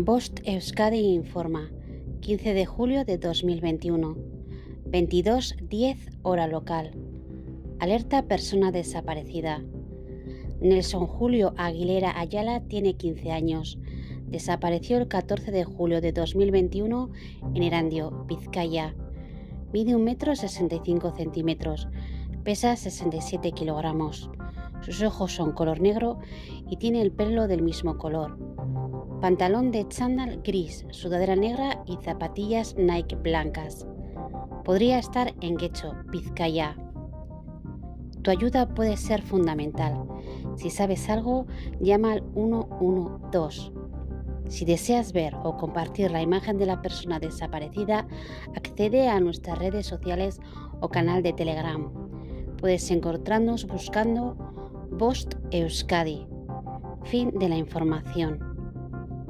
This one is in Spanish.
Bost Euskadi informa, 15 de julio de 2021, 22.10 hora local. Alerta persona desaparecida. Nelson Julio Aguilera Ayala tiene 15 años. Desapareció el 14 de julio de 2021 en Erandio, Vizcaya. Mide un metro 65 centímetros, pesa 67 kilogramos. Sus ojos son color negro y tiene el pelo del mismo color. Pantalón de chándal gris, sudadera negra y zapatillas Nike blancas. Podría estar en Guecho, Vizcaya. Tu ayuda puede ser fundamental. Si sabes algo, llama al 112. Si deseas ver o compartir la imagen de la persona desaparecida, accede a nuestras redes sociales o canal de Telegram. Puedes encontrarnos buscando Bost Euskadi. Fin de la información.